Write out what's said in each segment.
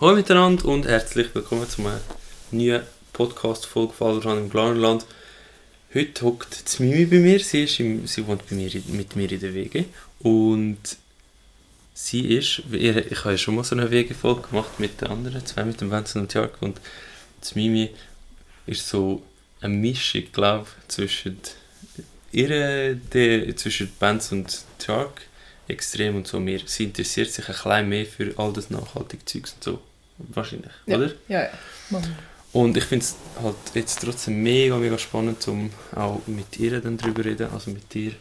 Hallo miteinander und herzlich willkommen zu einer neuen Podcast-Folge von im Glarnerland. Heute hockt Mimi bei mir, sie, ist im, sie wohnt bei mir, mit mir in der WG und sie ist, ich habe ja schon mal so eine WG-Folge gemacht mit den anderen zwei, mit dem Vincent und Jörg und Mimi ist so eine Mischung, glaube ich, zwischen ihre, die, zwischen Benz und Shark extrem und so mehr. Sie interessiert sich ein bisschen mehr für all das nachhaltige Zeugs und so. Wahrscheinlich, ja. oder? Ja, ja. Und ich finde es halt jetzt trotzdem mega, mega spannend, um auch mit ihr dann darüber reden, also mit dir.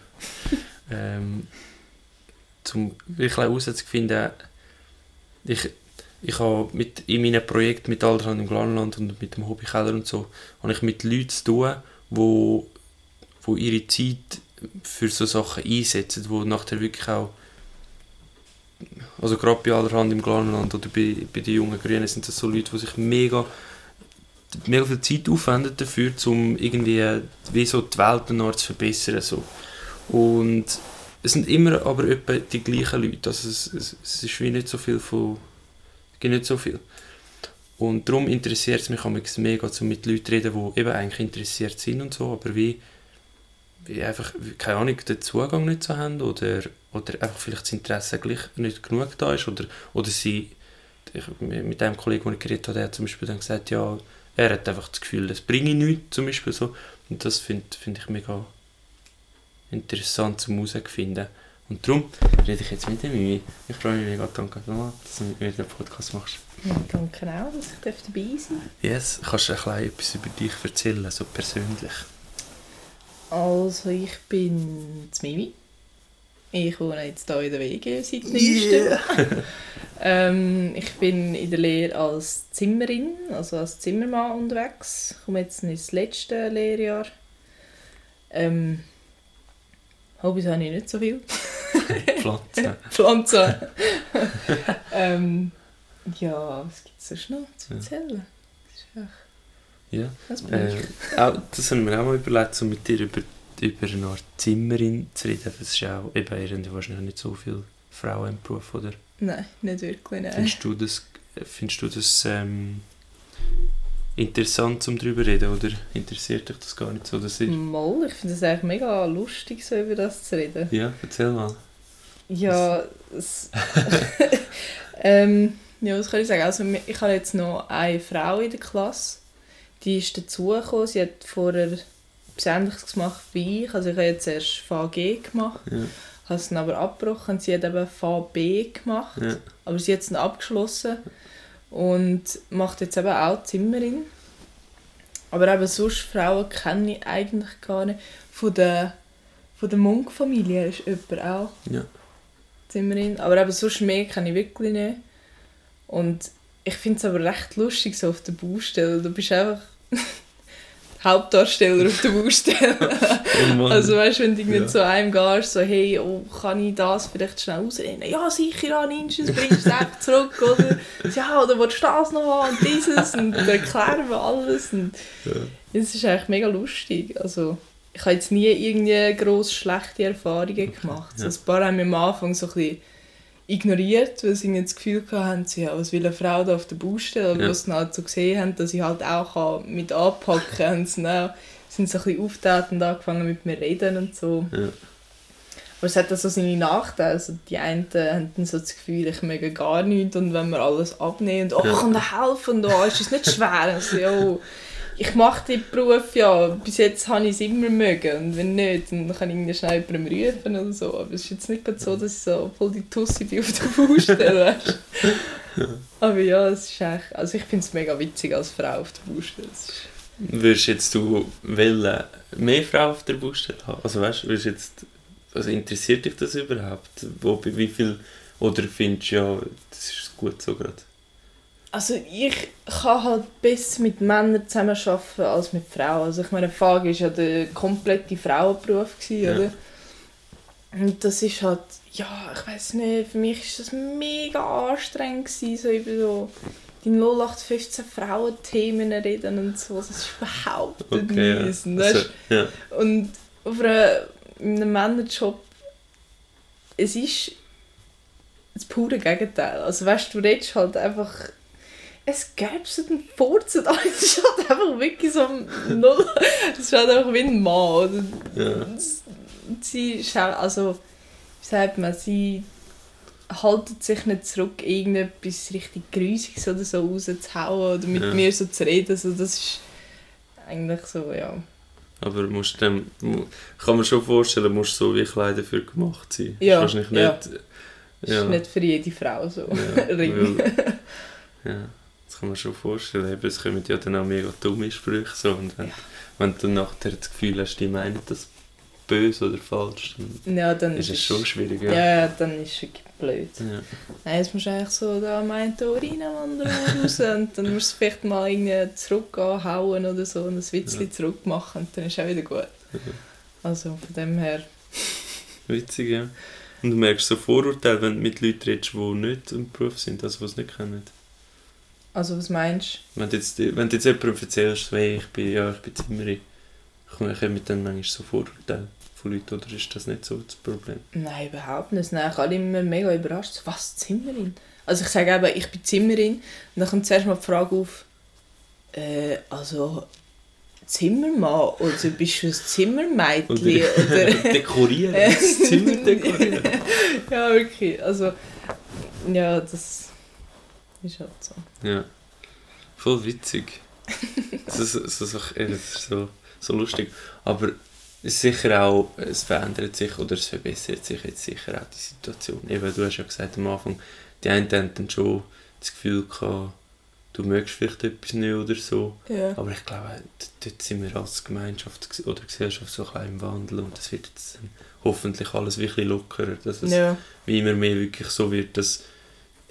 ähm, zum wirklich herauszufinden, ich, ich habe mit, in meinem Projekt mit Alderland im Glanland und mit dem Hobbykeller und so, habe ich mit Leuten zu tun, wo, wo ihre Zeit für so Sachen einsetzen, wo nachher wirklich auch also gerade bei Allerhand im Glanland oder bei, bei den jungen Grünen sind das so Leute, die sich mega mega viel Zeit aufwenden dafür, um irgendwie wie so die Welt zu verbessern. So. Und es sind immer aber etwa die gleichen Leute. Also es, es, es ist wie nicht so viel von... nicht so viel. Und darum interessiert es mich mega, so mit Leuten reden, die eben eigentlich interessiert sind und so, aber wie einfach, keine Ahnung, den Zugang nicht so haben oder, oder einfach vielleicht das Interesse gleich nicht genug da ist oder, oder sie, ich, mit einem Kollegen, den ich geredet habe, der hat zum Beispiel dann gesagt, ja, er hat einfach das Gefühl, das bringe ich nichts, zum Beispiel so. Und das finde find ich mega interessant zum herauszufinden. Und darum rede ich jetzt mit dem Mimi. Ich freue mich mega, danke nochmal, dass du mit mir den Podcast machst. Ja, danke auch, dass ich dabei sein darf. Yes, kannst du ein etwas über dich erzählen, so persönlich? Also ich bin Mimi. Ich wohne jetzt hier in der WG seit neuestem. Yeah. ähm, ich bin in der Lehre als Zimmerin, also als Zimmermann unterwegs. Ich komme jetzt ins letzte Lehrjahr. Ähm, Hobbys habe ich nicht so viel. Pflanzen. Pflanzen. ähm, ja, was gibt es sonst noch zu erzählen? Ja. Ja. Das, äh, auch, das haben wir auch mal überlegt, so mit dir über über eine Art Zimmerin zu reden. Das ist ja auch eben irgendwie wahrscheinlich nicht so viele Frauen im Beruf, oder? Nein, nicht wirklich, nein. Findest du das, findest du das ähm, interessant, um darüber zu reden, oder interessiert dich das gar nicht so? Dass ich... Mal, ich finde es eigentlich mega lustig, so über das zu reden. Ja, erzähl mal. Ja, es, ähm, ja, was kann ich sagen? Also ich habe jetzt noch eine Frau in der Klasse, die ist dazugekommen, sie hat vorher etwas Ähnliches gemacht wie ich. Also ich habe jetzt erst VG gemacht, ja. habe es dann aber abgebrochen. Sie hat eben VB gemacht, ja. aber sie hat es dann abgeschlossen und macht jetzt eben auch Zimmerin. Aber eben sonst Frauen kenne ich eigentlich gar nicht. Von der, von der Munk-Familie ist jemand auch ja. Zimmerin. Aber eben sonst mehr kenne ich wirklich nicht. Und ich finde es aber recht lustig so auf der Baustelle. Du bist einfach Hauptdarsteller auf der Baustelle. oh also weißt du, wenn du ja. zu einem gehst, so hey, oh, kann ich das vielleicht schnell ausrennen? Ja, sicher, ja, nimmst du es, bringst es einfach zurück, oder? Ja, oder willst du das noch haben und dieses und dann erklären wir alles und ja. ist eigentlich mega lustig. Also ich habe jetzt nie irgendwie gross schlechte Erfahrungen gemacht. Ja. So, ein paar haben mir am Anfang so ein bisschen ignoriert, weil sie das Gefühl hatten, sie ja, was will eine Frau da auf der Baustelle, aber ja. was sie halt so gesehen haben, dass ich halt auch mit anpacken kann, sie dann sind so ein bisschen aufgetreten und angefangen mit mir reden und so. Ja. Aber es hat auch so seine Nachteile. Also die einen haben dann so das Gefühl, ich möge gar nichts und wenn wir alles abnehmen und «Oh, kann dir helfen?» und «Oh, ist es nicht schwer?» also, ja, ich mache den Beruf ja, bis jetzt habe ich es immer mögen und wenn nicht, dann kann ich irgendwie schnell jemandem rufen oder so, aber es ist jetzt nicht so, dass ich so voll die Tussi bin auf der Baustelle, Aber ja, es ist echt, also ich finde es mega witzig als Frau auf der Baustelle. Würdest jetzt du wollen, mehr Frauen auf der Baustelle haben? Also weißt du, jetzt, also interessiert dich das überhaupt? Wo, wie viel, oder findest du, ja, das ist gut so gerade? Also ich kann halt besser mit Männern zusammenarbeiten als mit Frauen. Also ich meine, FAG war ja der komplette Frauenberuf, gewesen, ja. oder? Und das ist halt, ja, ich weiß nicht, für mich war das mega anstrengend, gewesen, so über so die 0815 Frauenthemen reden und so. Das ist überhaupt okay, nicht ja. also, ja. Und auf einem Männerjob, es ist das pure Gegenteil. Also weißt du, du redest halt einfach es gäbe so einen Furzen, aber es ist halt einfach wirklich so Null. Es ist halt einfach wie ein Mann. Ja. Sie ist auch, also, wie sagt man, sie haltet sich nicht zurück, irgendetwas richtig Grusiges oder so rauszuhauen oder mit ja. mir so zu reden. Also das ist eigentlich so, ja. Aber musst dann, kann man schon vorstellen, musst so wie Kleider dafür gemacht sein. Ja, wahrscheinlich nicht, ja. ja. ist nicht für jede Frau so. Ja. Weil, ja, das kann man schon vorstellen. Eben, es kommen ja dann auch mega dumme Sprüche. So, und wenn, ja. wenn du nachher das Gefühl hast, die meinen das böse oder falsch, dann, ja, dann ist es schon schwierig. Ja, ja, dann ist es wirklich blöd. Ja. Nein, jetzt musst du eigentlich so da meinen Tor reinwandern raus und dann musst du vielleicht mal irgendwie zurück anhauen oder so und ein Witzchen ja. zurück machen und dann ist es auch wieder gut. Ja. Also von dem her... Witzig, ja. Und du merkst so Vorurteile, wenn du mit Leuten redest, die nicht im Beruf sind, also die es nicht kennen. Also was meinst du? Wenn du jetzt, wenn du jetzt jemandem erzählst, hey, ich bin, ja, ich bin Zimmerin, kommen dann manchmal so Vorurteile von Leuten, oder ist das nicht so das Problem? Nein, überhaupt nicht. Nein, ich alle immer mega überrascht. Was, Zimmerin? Also ich sage eben, ich bin Zimmerin und dann kommt zuerst mal die Frage auf, äh, also Zimmermann oder bist du ein Zimmermädchen? Oder, dekorieren, das Zimmer dekorieren. ja, wirklich. Also, ja, das ist halt so. Ja, voll witzig. das, ist, das, ist, das ist so, so lustig. Aber sicher auch, es verändert sich oder es verbessert sich jetzt sicher auch die Situation. Eben, du hast ja gesagt am Anfang, die einen haben dann schon das Gefühl gehabt, du mögst vielleicht etwas nicht oder so. Ja. Aber ich glaube, dort sind wir als Gemeinschaft oder Gesellschaft so ein im Wandel und es wird jetzt hoffentlich alles wirklich lockerer, dass es ja. wie immer mehr wirklich so wird, dass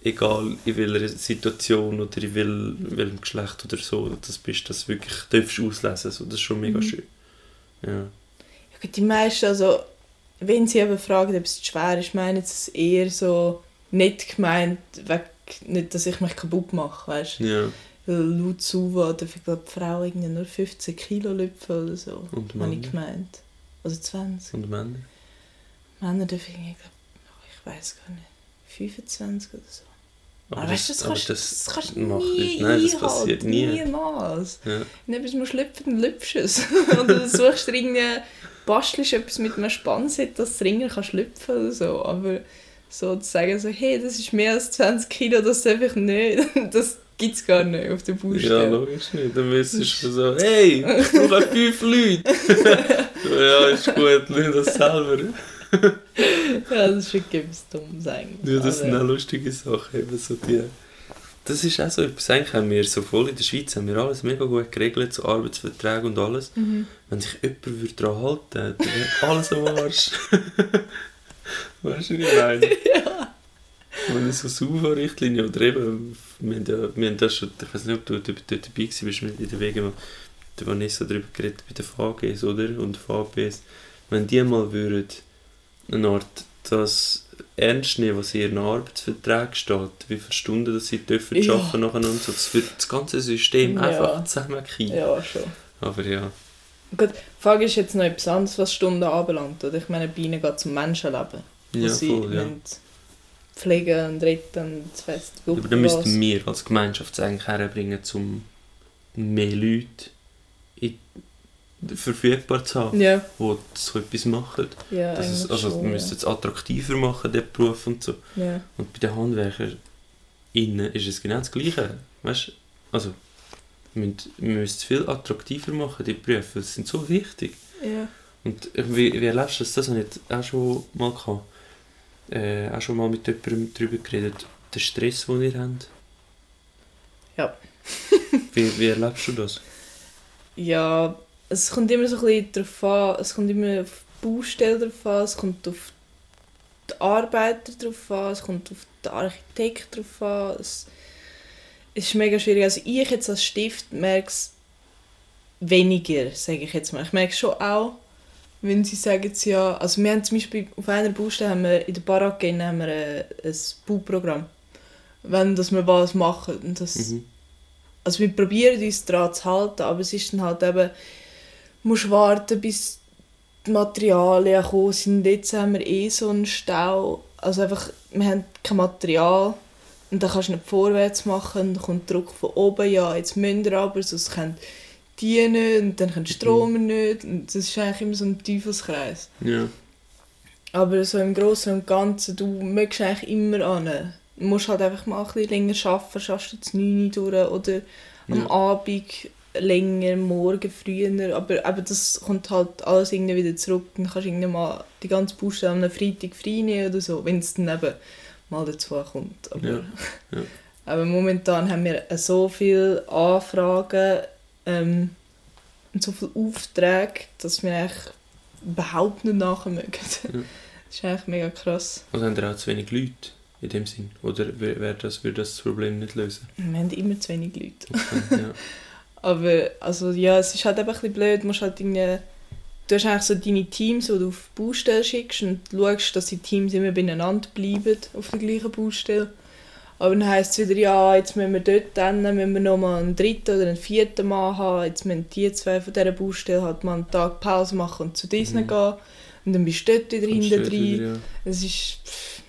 egal in welcher Situation oder in welchem Geschlecht oder so das bist, dass du wirklich darfst auslesen. So, das ist schon mega mhm. schön. Ja. Die meisten, also, wenn sie eben fragen, ob es schwer ist, meinen sie es eher so nicht gemeint, weg, nicht, dass ich mich kaputt mache, weißt du? Ja. Laut Suva darf ich glaube die Frau irgendwie nur 15 Kilo lüpfen oder so, Und habe ich gemeint. Also 20. Und Männer? Männer dürfen ich glaube, oh, ich weiß gar nicht, 25 oder so. Aber, aber weißt du, das, kannst, das, das kannst du nie Nein, das passiert nie. Niemals. Ja. Wenn du musst lüpfen, dann lüpfst du es. oder du suchst irgendwie bastelst etwas mit einem Spannset, dass du Ringen kannst lüpfen oder so. Aber so zu sagen, so, hey, das ist mehr als 20 Kilo, das darf ich nicht, das gibt es gar nicht auf der Baustelle. Ja, logisch nicht. Dann müsstest du so, hey, ich brauche fünf Leute. ja, ist gut, nimm das selber. Ja, das ist wirklich etwas Dummes eigentlich. Ja, das sind auch lustige Sachen, eben so die das ist auch so etwas, eigentlich haben wir so voll in der Schweiz haben wir alles mega gut geregelt, so Arbeitsverträge und alles. Mhm. Wenn sich jemand würde daran halten würde, dann wäre alles am Arsch. weißt du, wie ich meine? ja. Wenn es so Sauberrichtlinie oder eben, wir haben, ja, wir haben das schon, ich weiß nicht, ob du dort dabei warst, in der Wege, da Vanessa darüber geredet bei den VGs, oder? Und VBs. Wenn die mal würden, eine Art, das ernst nehmen, was in ihren Arbeitsverträgen steht, wie viele Stunden dass sie dürfen ja. arbeiten nacheinander und so. Das wird das ganze System ja. einfach zusammenkriegen. Ja, schon. Aber ja. Gut, die Frage ist jetzt noch etwas anderes, was Stunden anbelangt. Oder? Ich meine, bei ihnen geht es um Menschenleben. Ja, sie voll, ja. pflegen und retten und das weiss Aber dann müssten wir als Gemeinschaft eigentlich herbringen, um mehr Leute in verfügbar zu haben, ja. die so etwas machen. Ja, das ist, also schon, wir müssen es attraktiver machen, den Beruf und so. Ja. Und bei den Handwerkern innen ist es genau das Gleiche. Weißt? Also, wir müssen, wir müssen es viel attraktiver machen, die Berufe, sie sind so wichtig. Ja. Und wie, wie erlebst du das? Das habe ich auch schon mal gehabt. Äh, auch schon mal mit jemandem darüber geredet. Der Stress, den ihr habt. Ja. wie, wie erlebst du das? Ja, es kommt immer so ein bisschen darauf an, es kommt immer auf die Baustelle drauf an, es kommt auf die Arbeiter drauf an, es kommt auf den Architekt drauf an. Es, es ist mega schwierig. Also ich jetzt als Stift merke es weniger, sage ich jetzt mal. Ich merke es schon auch, wenn sie sagen ja, also wir haben zum Beispiel auf einer Baustelle haben wir in der Baracke haben wir ein, ein Bauprogramm, wenn dass wir was machen. Und das, mhm. Also wir probieren uns daran zu halten, aber es ist dann halt eben musst warten, bis die Materialien kommen sind. Jetzt haben wir eh so einen Stau. Also einfach, wir haben kein Material. Und dann kannst du nicht vorwärts machen, dann kommt Druck von oben, ja, jetzt müsst ihr aber, sonst können die nicht und dann können die Stromer mhm. nicht. Und das ist eigentlich immer so ein Teufelskreis. Ja. Aber so im Großen und Ganzen, du möchtest eigentlich immer an. Du musst halt einfach mal ein bisschen länger arbeiten, schaffst du jetzt 9 Uhr durch oder am ja. Abend länger, morgen früher. Aber eben, das kommt halt alles irgendwie wieder zurück. Dann kannst du irgendwie mal die ganze Baustelle am Freitag frei nehmen oder so, wenn es dann eben mal dazu kommt. Aber, ja. Ja. aber momentan haben wir so viele Anfragen ähm, und so viele Aufträge, dass wir eigentlich überhaupt nicht nachher mögen. Ja. Das ist eigentlich mega krass. Also haben wir auch zu wenig Leute in dem Sinn? Oder wäre das, würde das das Problem nicht lösen? Wir haben immer zu wenig Leute. Okay, ja. Aber also, ja, es ist halt einfach ein bisschen blöd. Du, musst halt irgendwie, du hast eigentlich so deine Teams, die du auf die Baustelle schickst und schaust, dass die Teams immer beieinander bleiben auf der gleichen Baustelle. Aber dann heisst es wieder, ja, jetzt müssen wir dort dann, müssen wir nochmal einen dritten oder einen vierten Mann haben. Jetzt müssen die zwei von dieser Baustelle halt mal einen Tag Pause machen und zu diesen mhm. gehen. Und dann bist du dort wieder hinten drin. Ja. Es ist... Pff.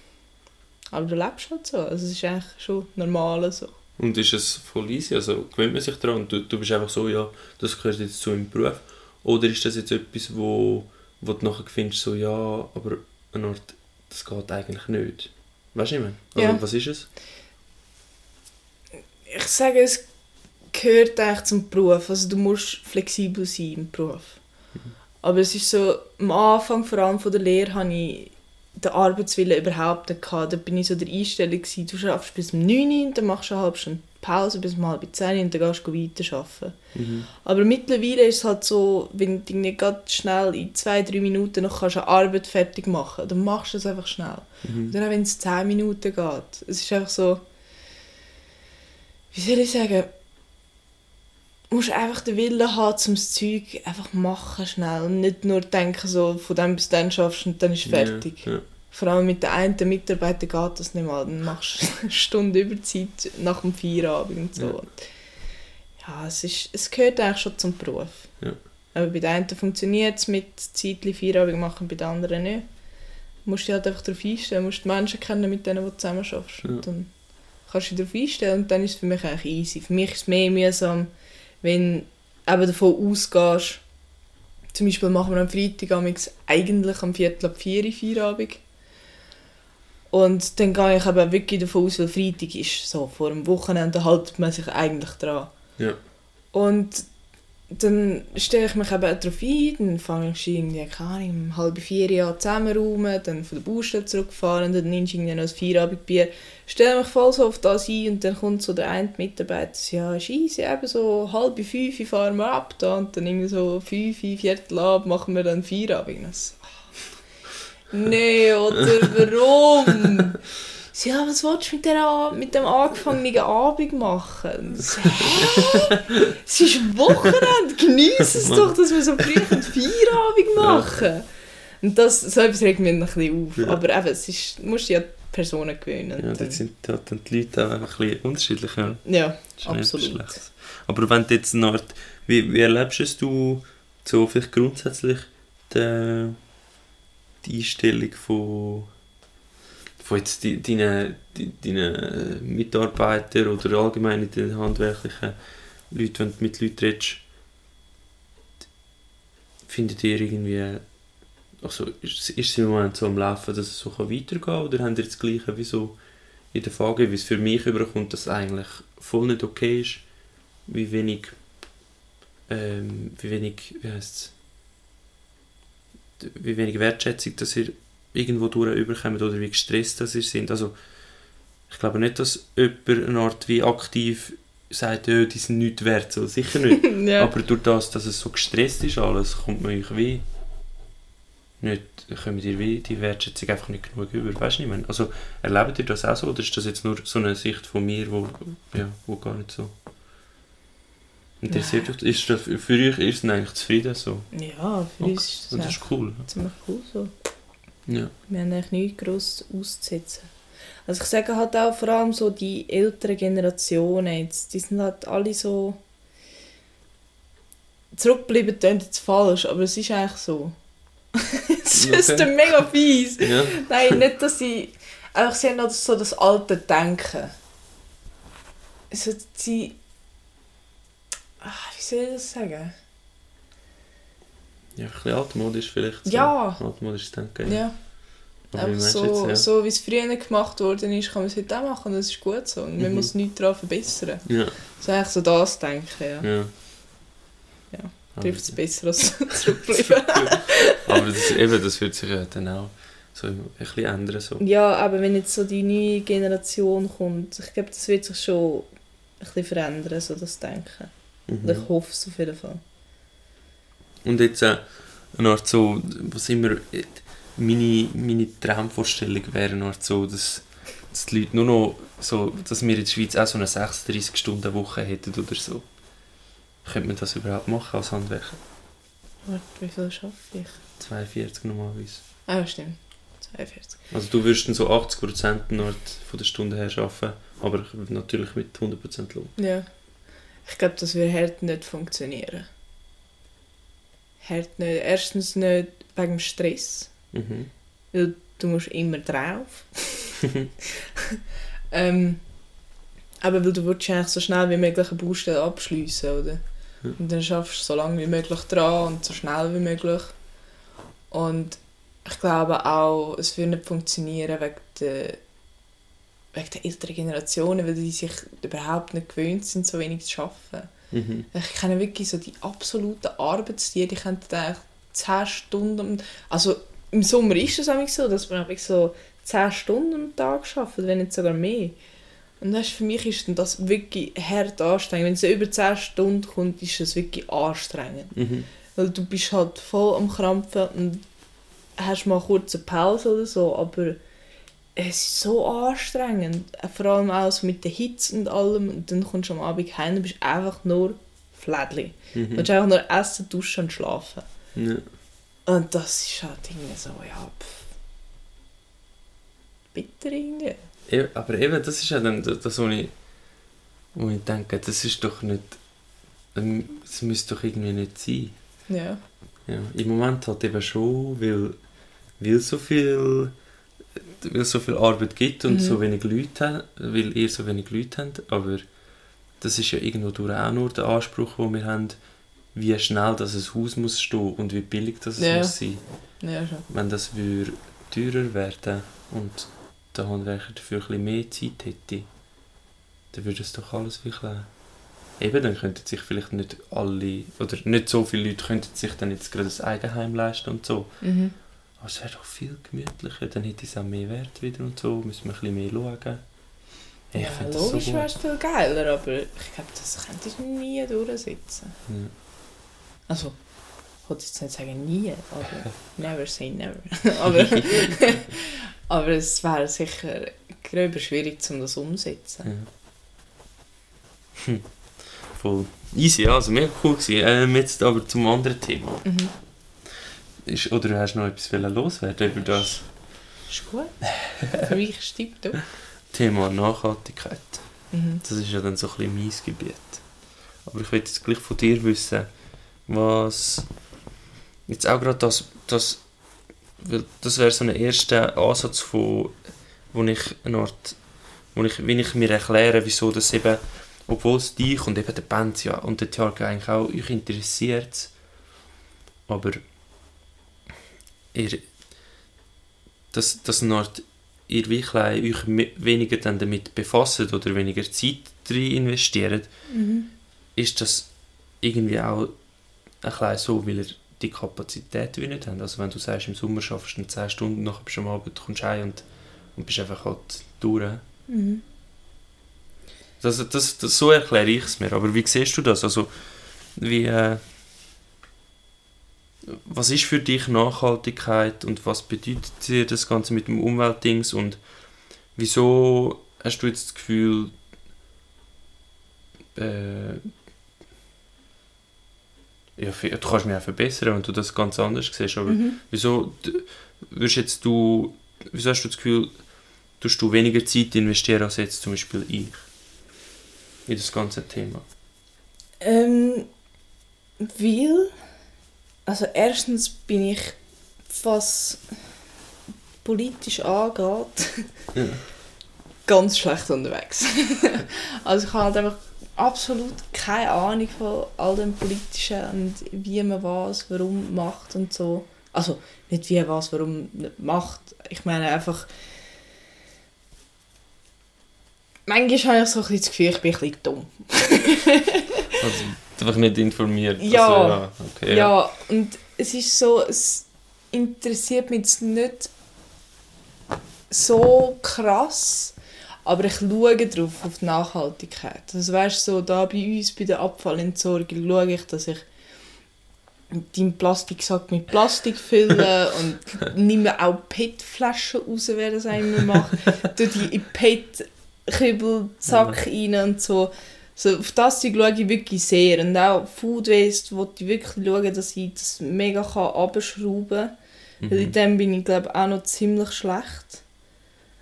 Aber du lebst halt so. Also es ist eigentlich schon normal so. Und ist es voll easy? Also gewöhnt man sich daran und du, du bist einfach so, ja, das gehört jetzt zu im Beruf? Oder ist das jetzt etwas, wo, wo du nachher findest, so, ja, aber eine Art, das geht eigentlich nicht? Weißt du nicht mehr? Also, ja. was ist es? Ich sage, es gehört eigentlich zum Beruf. Also du musst flexibel sein im Beruf. Mhm. Aber es ist so, am Anfang vor allem von der Lehre habe ich den Arbeitswillen überhaupt nicht gehabt. Da bin ich so der Einstellung gewesen, du schaffst bis um 9 Uhr, dann machst du eine halbe Stunde Pause bis um halb 10 und dann gehst du weiter arbeiten. Mhm. Aber mittlerweile ist es halt so, wenn du nicht ganz schnell in zwei, drei Minuten noch kannst eine Arbeit fertig machen dann machst du es einfach schnell. Mhm. Dann auch wenn es 10 Minuten geht. Es ist einfach so, wie soll ich sagen, musst einfach den Willen haben, um das Zeug einfach machen schnell und nicht nur denken, so, von dem bis dann schaffst und dann ist es fertig. Ja, ja. Vor allem mit den einen Mitarbeitern geht das nicht mal. Dann machst du eine Stunde Überzeit nach dem Feierabend und so. Ja, ja es, ist, es gehört eigentlich schon zum Beruf. Ja. Aber bei den einen funktioniert es mit Zeitli Feierabend machen, bei den anderen nicht. Du musst dich halt einfach darauf einstellen, du musst die Menschen kennen, mit denen du zusammen schaffst. Ja. Dann kannst du dich darauf einstellen und dann ist es für mich eigentlich easy. Für mich ist es mehr mühsam, wenn du davon ausgehst, zum Beispiel machen wir am Freitag eigentlich am Viertel ab vier Feierabend. Und dann gehe ich eben wirklich davon aus, weil Freitag ist, so vor dem Wochenende hält man sich eigentlich dran. Ja. Und dann stelle ich mich eben darauf ein, dann fange ich irgendwie, keine Ahnung, um halb vier Jahre zusammenräumen, dann von der Baustelle zurückfahren, dann nimmst du irgendwie noch ein Feierabendbier. Stelle mich voll so auf das ein und dann kommt so der eine Mitarbeiter, ja, scheisse, eben so halb fünf fahren wir ab da und dann irgendwie so fünf, viertel ab machen wir dann Feierabend. Nee, oder warum? Sie, ja, was willst du mit, der, mit dem angefangenen Abend machen? So, hä? Es ist Wochenende, genieße es doch, dass wir so früh einen Feierabend machen. Und das, so etwas regt mich ein bisschen auf. Ja. Aber eben, es ist, du musst ja Personen gewöhnen. Ja, dort sind dann die Leute auch ein bisschen unterschiedlich. Ja, ja absolut. Aber wenn du jetzt eine Art, wie, wie erlebst du so vielleicht grundsätzlich den die Einstellung von, von jetzt deinen, deinen Mitarbeitern oder allgemein in den handwerklichen Leuten, wenn du mit Leuten redest, findet ihr irgendwie, also ist, es im Moment so am Laufen, dass es so weitergehen kann oder habt ihr das Gleiche wie so in der Frage, wie es für mich überkommt, dass es eigentlich voll nicht okay ist, wie wenig, ähm, wie wenig, wie heißt wie wenig Wertschätzung dass ihr irgendwo durch oder wie gestresst dass ihr sind. Also ich glaube nicht, dass jemand eine Art wie aktiv sagt, ja, die sind nichts wert, so, sicher nicht. ja. Aber durch das, dass es so gestresst ist alles, kommt man euch wie nicht, kommt ihr wie die Wertschätzung einfach nicht genug über, weißt du nicht, also erlebt ihr das auch so oder ist das jetzt nur so eine Sicht von mir, wo, ja, wo gar nicht so Interessiert euch, ist das für euch ist es eigentlich zufrieden so? Ja, für okay. uns ist das, das ist cool. ziemlich cool so. Ja. Wir haben eigentlich nichts gross auszusetzen. Also ich sage halt auch vor allem so die älteren Generationen jetzt, die sind halt alle so zurückgeblieben, klingt jetzt falsch, aber es ist eigentlich so. es okay. ist mega fies. Ja. Nein, nicht, dass sie einfach sie haben halt so das alte Denken. so die... Ach, wie soll ich das sagen? Ja, ein bisschen altmodisch vielleicht. So. Ja. Altmodisch denken. Ja. Aber so, jetzt, so wie es früher gemacht worden ist, kann man es heute auch machen. Das ist gut so. Und man Mhm. muss nichts daran verbessern. ja? So eigentlich so das denken, ja. Ja. Ja. Trifft es besser als zurückbleiben. Aber das, eben, das wird sich ja dann auch so ein bisschen ändern. So. ja, aber wenn jetzt so die neue Generation kommt, ich glaube, das wird sich schon ein bisschen verändern, so das Denken. Mhm. ich hoffe es auf jeden Fall. Und jetzt äh, eine Art so, was immer, äh, meine, meine Traumvorstellung wäre Art so, dass, dass die Leute nur noch so, dass wir in der Schweiz auch so eine 36-Stunden-Woche hätten oder so. Könnte man das überhaupt machen als Handwerker? Warte, wie viel schaffe ich? 42 normalerweise. Ah, stimmt. 42. Also du würdest dann so 80% eine Art von der Stunde her arbeiten, aber natürlich mit 100% Lohn. Ja. Ich glaube, das würde hart nicht funktionieren. Hart nicht. Erstens nicht wegen dem Stress. Mhm. Weil du musst immer drauf. ähm, aber weil du willst eigentlich so schnell wie möglich eine Baustelle abschliessen, oder? Ja. Und dann schaffst du so lange wie möglich dran und so schnell wie möglich. Und ich glaube auch, es würde nicht funktionieren wegen der, wegen der älteren Generationen, weil die sich überhaupt nicht gewöhnt sind, so wenig zu arbeiten. Mhm. Ich kenne wirklich so die absoluten Arbeitstiere, die können eigentlich 10 Stunden, also im Sommer ist es eigentlich so, dass man eigentlich so 10 Stunden am Tag arbeitet, wenn nicht sogar mehr. Und das für mich ist dann das wirklich hart anstrengend. Wenn es über 10 Stunden kommt, ist es wirklich anstrengend. Mhm. Weil du bist halt voll am Krampfen und hast mal kurz eine Pause oder so, aber es ist so anstrengend. Vor allem auch mit der Hitze und allem. Und dann kommst du am Abend heim und bist einfach nur Flädli. Du Mhm. willst einfach nur essen, duschen und schlafen. Ja. Und das ist halt irgendwie so, ja, pff. Bitter irgendwie. E- Aber eben, das ist ja dann das, was ich, wo ich denke, das ist doch nicht, ähm, das müsste doch irgendwie nicht sein. Ja. Ja, Im Moment halt eben schon, weil, weil so viel weil es so viel Arbeit gibt und Mhm. so wenig Leute haben, weil ihr so wenig Leute habt, aber das ist ja irgendwo durch auch nur der Anspruch, den wir haben, wie schnell das ein Haus muss stehen und wie billig das es Ja. muss sein. Ja, schon. Wenn das würde teurer werden und der Handwerker dafür ein bisschen mehr Zeit hätte, dann würde es doch alles wirklich Eben, dann könnten sich vielleicht nicht alle, oder nicht so viele Leute könnten sich dann jetzt gerade ein Eigenheim leisten und so. Mhm. Es wäre doch viel gemütlicher, dann hätte es auch mehr Wert wieder und so, müssen wir ein bisschen mehr schauen. Ich ja, so logisch gut. wäre es viel geiler, aber ich glaube, das könntest du nie durchsetzen. Ja. Also, ich wollte jetzt nicht sagen nie, aber never say never. aber, aber es wäre sicher gröber schwierig, um das umzusetzen. Ja. Hm. Voll easy, ja, also mega cool gewesen. Ähm, jetzt aber zum anderen Thema. Mhm. Ist, oder hast du noch etwas loswerden über das Ist gut. Für mich stimmt das. Thema Nachhaltigkeit? Mhm. Das ist ja dann so ein bisschen mein Gebiet. Aber ich will jetzt gleich von dir wissen, was jetzt auch gerade das, das, das wäre so ein erster Ansatz von, wo ich eine Art, wo ich, wie ich mir erkläre, wieso das eben, obwohl es dich und eben der Band ja und der Tag eigentlich auch euch interessiert, aber ihr, dass, dass ihr wirklich euch weniger dann damit befasst oder weniger Zeit drin investiert, Mhm. ist das irgendwie auch ein so, weil ihr die Kapazität wie nicht habt. Also wenn du sagst, im Sommer schaffst du 10 Stunden, nachher bist du am Abend, kommst du heim und, und bist einfach halt durch. Mhm. Das, das, das, so erkläre ich es mir. Aber wie siehst du das? Also, wie, äh, was ist für dich Nachhaltigkeit und was bedeutet dir das Ganze mit dem Umweltdings und wieso hast du jetzt das Gefühl, äh, ja, du kannst mich auch verbessern, wenn du das ganz anders siehst, aber Mhm. wieso würdest jetzt du, wieso hast du das Gefühl, tust du weniger Zeit investieren als jetzt zum Beispiel ich in das ganze Thema? Ähm, weil, also erstens bin ich, was politisch angeht, Ja. ganz schlecht unterwegs. also ich habe halt einfach absolut keine Ahnung von all dem Politischen und wie man was, warum macht und so. Also nicht wie was, warum macht. Ich meine einfach... Manchmal habe ich so ein bisschen das Gefühl, ich bin ein bisschen dumm. also einfach nicht informiert. Ja, also, ja, okay, ja. ja, und es ist so, es interessiert mich jetzt nicht so krass, aber ich schaue darauf, auf die Nachhaltigkeit. Also weißt so, da bei uns, bei der Abfallentsorgung, schaue ich, dass ich deinen Plastiksack mit Plastik fülle und nehme auch PET-Flaschen raus, wer das einmal macht. tue die in PET-Kübelsack ja. rein und so. So. Auf das schaue ich wirklich sehr. Und auch Food Waste, wo ich wirklich schauen, dass ich das mega abschrauben kann. Mhm. Weil in dem bin ich, glaube auch noch ziemlich schlecht.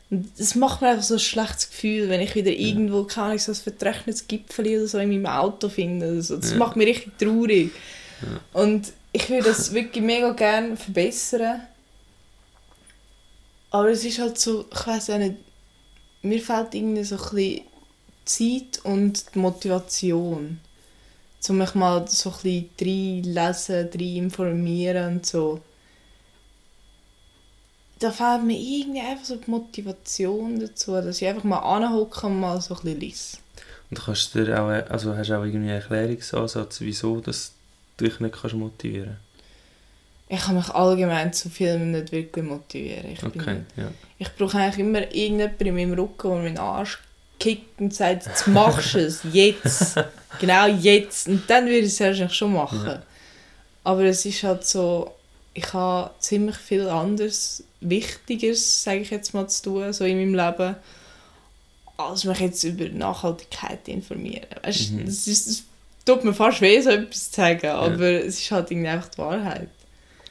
Das macht mir einfach so ein schlechtes Gefühl, wenn ich wieder ja. irgendwo keine Ahnung, so ein vertrocknetes Gipfel oder so in meinem Auto finde. Also, das ja. macht mich richtig traurig. Ja. Und ich würde das wirklich mega gerne verbessern. Aber es ist halt so, ich weiß auch nicht, mir fehlt irgendwie so ein bisschen Zeit und die Motivation. Um mich mal so ein bisschen reinlesen, rein informieren und so da fehlt mir irgendwie einfach so die Motivation dazu, dass ich einfach mal anhocke und mal so ein bisschen lese. Und kannst du dir auch, also hast du auch irgendwie einen Erklärungsansatz, wieso dass du dich nicht kannst motivieren kannst? Ich kann mich allgemein zu Filmen nicht wirklich motivieren. Ich, okay, bin, ja. ich brauche eigentlich immer irgendjemanden in meinem Rücken, der meinen Arsch kickt und sagt, jetzt machst du es, jetzt. genau jetzt. Und dann würde ich es wahrscheinlich schon machen. Ja. Aber es ist halt so, ich habe ziemlich viel anderes, Wichtigeres, sage ich jetzt mal, zu tun, so in meinem Leben, als mich jetzt über Nachhaltigkeit informieren. Weißt, mhm. das, ist, das tut mir fast weh, so etwas zu sagen, ja. aber es ist halt irgendwie einfach die Wahrheit.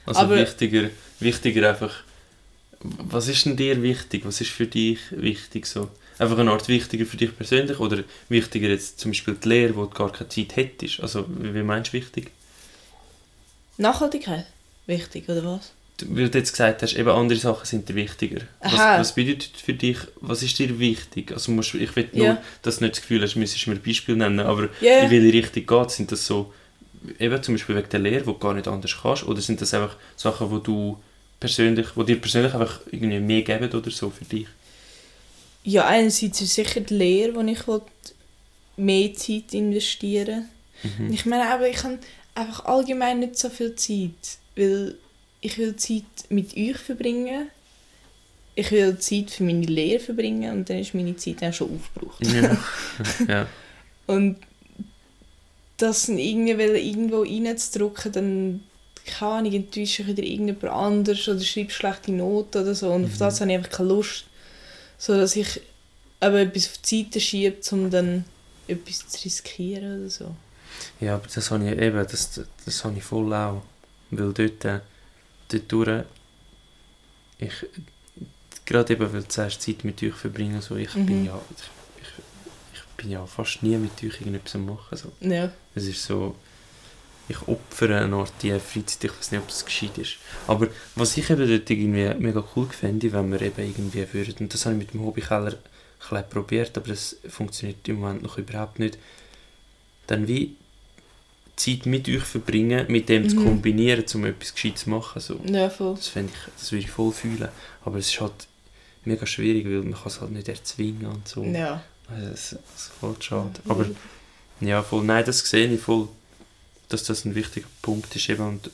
Also aber, wichtiger, wichtiger einfach, was ist denn dir wichtig? Was ist für dich wichtig so? Einfach eine Art wichtiger für dich persönlich oder wichtiger jetzt zum Beispiel die Lehre, wo du gar keine Zeit hättest? Also wie meinst du wichtig? Nachhaltigkeit wichtig, oder was? Weil du jetzt gesagt hast, eben andere Sachen sind dir wichtiger. Was, was, bedeutet für dich, was ist dir wichtig? Also musst, ich will nur, yeah. dass du nicht das Gefühl hast, müsstest mir ein Beispiel nennen, aber yeah. in welche Richtung geht Sind das so, eben zum Beispiel wegen der Lehre, wo du gar nicht anders kannst, oder sind das einfach Sachen, wo du persönlich, wo dir persönlich einfach irgendwie mehr geben oder so für dich? Ja, einerseits ist sicher die Lehre, wo ich mehr Zeit investieren mhm. Ich meine, aber ich habe einfach allgemein nicht so viel Zeit weil ich will Zeit mit euch verbringen. Ich will Zeit für meine Lehre verbringen und dann ist meine Zeit auch schon aufgebraucht. Ja. ja. Und das irgendwie irgendwo reinzudrücken, dann kann ich enttäusche wieder irgendjemand anders oder schreibe schlechte Noten oder so und mhm. auf das habe ich einfach keine Lust. So dass ich aber etwas auf die Seite schiebe, um dann etwas zu riskieren oder so. Ja, aber das habe ich eben, das, das habe ich voll auch. Weil dort, äh, dort durch, ich, gerade eben, weil sagst, Zeit mit euch verbringen, so, ich mhm. bin ja, ich, ich, ich, bin ja fast nie mit euch irgendetwas machen. So. Ja. Es ist so, ich opfere eine Art die Freizeit, ich weiß nicht, ob das gescheit ist. Aber was ich eben dort irgendwie mega cool fände, wenn wir eben irgendwie würden, und das habe ich mit dem Hobbykeller ein probiert, aber das funktioniert im Moment noch überhaupt nicht, dann wie Zeit mit euch verbringen, mit dem mhm. zu kombinieren, um etwas Gescheites zu machen. So. Ja, voll. Das, ich, das würde ich voll fühlen. Aber es ist halt mega schwierig, weil man kann es halt nicht erzwingen und so. Ja. Also das, das ist voll schade. Mhm. Aber ja, voll, nein, das sehe ich voll, dass das ein wichtiger Punkt ist. Eben. Und,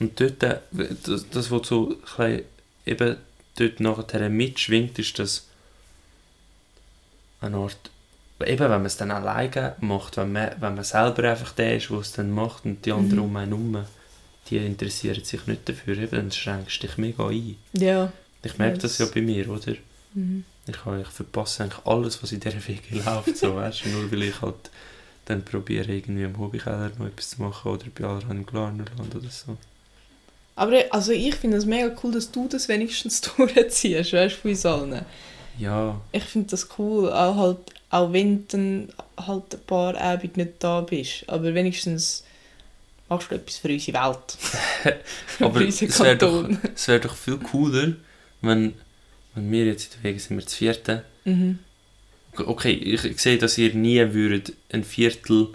und dort, äh, das, das was so ein eben dort nachher mitschwingt, ist das eine Art eben, wenn man es dann alleine macht, wenn man, wenn man selber einfach der ist, der es dann macht und die anderen mhm. um einen herum, die interessieren sich nicht dafür, eben, dann schränkst du dich mega ein. Ja. Ich merke das ja bei mir, oder? Mhm. Ich, ich verpasse eigentlich alles, was in dieser Wege läuft, so, weißt, nur weil ich halt dann probiere, irgendwie im Hobbykeller noch etwas zu machen oder bei anderen im Glarnerland oder so. Aber also ich finde es mega cool, dass du das wenigstens durchziehst, weißt du, von uns allen. Ja. Ich finde das cool, auch halt auch wenn du dann halt ein paar Abende nicht da bist. Aber wenigstens machst du etwas für unsere Welt. Aber für unseren es wäre doch, wär doch viel cooler, wenn, wenn wir jetzt in der Wege sind, wir zu vierten, Mhm. Okay, ich, sehe, dass ihr nie würdet ein Viertel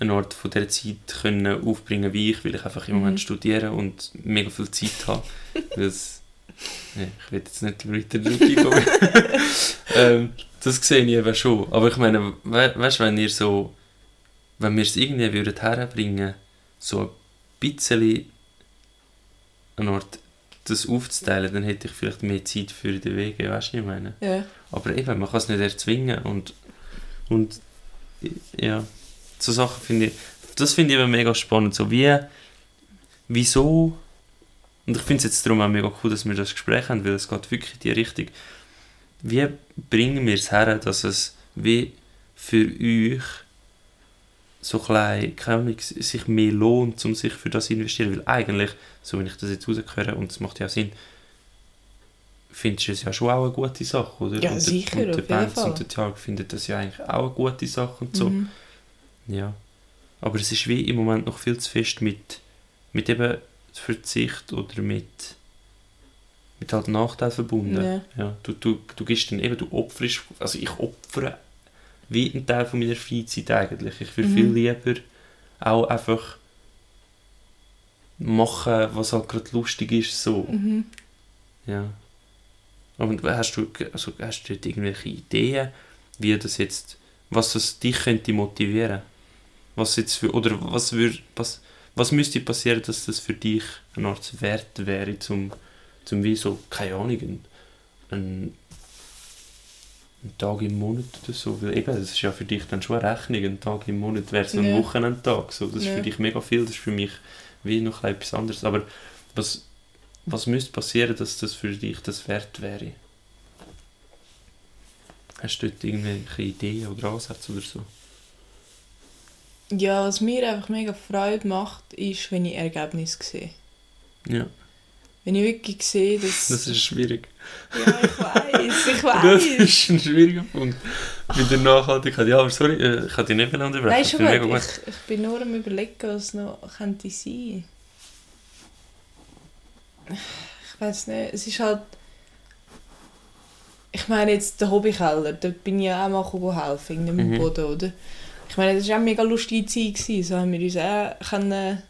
einen Ort von dieser Zeit können aufbringen wie ich, weil ich einfach im Moment Mhm. studiere und mega viel Zeit habe. Es- ja, ich will jetzt nicht weiter drauf ähm, das sehe ich eben schon. Aber ich meine, we weißt du, wenn ihr so, wenn wir es irgendwie würden herbringen, so ein bisschen einen Ort das aufzuteilen, dann hätte ich vielleicht mehr Zeit für die Wege, weißt du, was ich meine? Ja. Aber eben, man kann es nicht erzwingen und, und ja, so Sachen finde ich, das finde ich eben mega spannend, so wie, wieso, und ich finde es jetzt darum auch mega cool, dass wir das Gespräch haben, weil es geht wirklich in die Richtung, wie bringen wir es her, dass es wie für euch so klein, keine sich mehr lohnt, um sich für das zu investieren, weil eigentlich, so wenn ich das jetzt rausgehöre, und das macht ja Sinn, findest du es ja schon auch eine gute Sache, oder? Ja, und sicher, der, und der Bands und der Tag finden das ja eigentlich auch eine gute Sache und so. Mhm. Ja. Aber es ist wie im Moment noch viel zu fest mit, mit eben Verzicht oder mit, mit halt Nachteil verbunden. Ja. Ja, du, du, du gibst dann eben, du opferst, also ich opfere wie einen Teil von meiner Freizeit eigentlich. Ich würde Mhm. viel lieber auch einfach machen, was halt gerade lustig ist, so. Mhm. Ja. Aber hast du, also hast du irgendwelche Ideen, wie das jetzt, was das dich könnte motivieren? Was jetzt für, oder was würde, was, was müsste passieren, dass das für dich eine Art Wert wäre, zum, zum wie so, keine Ahnung, ein, ein, ein Tag im Monat oder so, weil eben, das ist ja für dich dann schon eine Rechnung, ein Tag im Monat wäre so ein Ja. Wochenendtag, so, das ist Ja. für dich mega viel, das ist für mich wie noch etwas anderes, aber was, was müsste passieren, dass das für dich das wert wäre? Hast du dort irgendwelche Ideen oder Ansätze oder so? Ja, was mir einfach mega Freude macht, ist, wenn ich Ergebnisse sehe. Ja, Wenn ich wirklich sehe, dass... das ist schwierig. Ja, ich weiß, ich Das weiß. ist ein schwieriger Punkt. Mit der Nachhaltigkeit. Ja, aber sorry, äh, ich kann dich nicht mehr unterbrechen. Nein, Ich schon. Ich, ich bin nur am überlegen, was noch könnte sein. Ich weiß nicht. Es ist halt... Ich meine jetzt der Hobbykeller, da bin ich ja auch mal helfen, in dem Mhm. Boden, oder? Ich meine, das war auch eine mega lustige Zeit, gewesen. so haben wir uns auch können